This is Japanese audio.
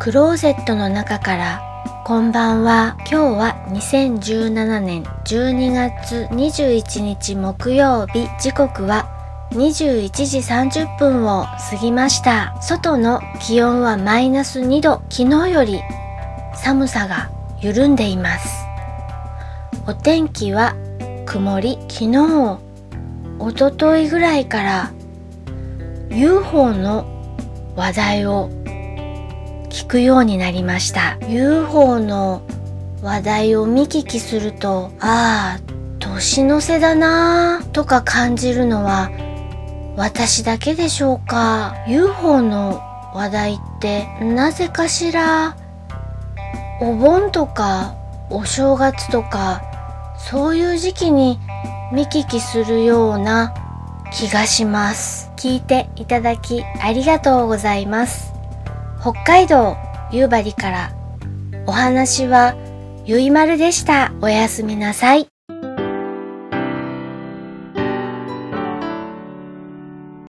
クローゼットの中からこんばんは。今日は2017年12月21日木曜日。時刻は21時30分を過ぎました。外の気温はマイナス2度。昨日より寒さが緩んでいます。お天気は曇り。昨日おとといぐらいから UFO の話題を聞くようになりました。UFO の話題を見聞きするとああ年の瀬だなぁとか感じるのは私だけでしょうか？UFO の話題ってなぜかしらお盆とかお正月とかそういう時期に見聞きするような気がします。聞いていただきありがとうございます。北海道夕張から。お話はゆいまるでした。おやすみなさい。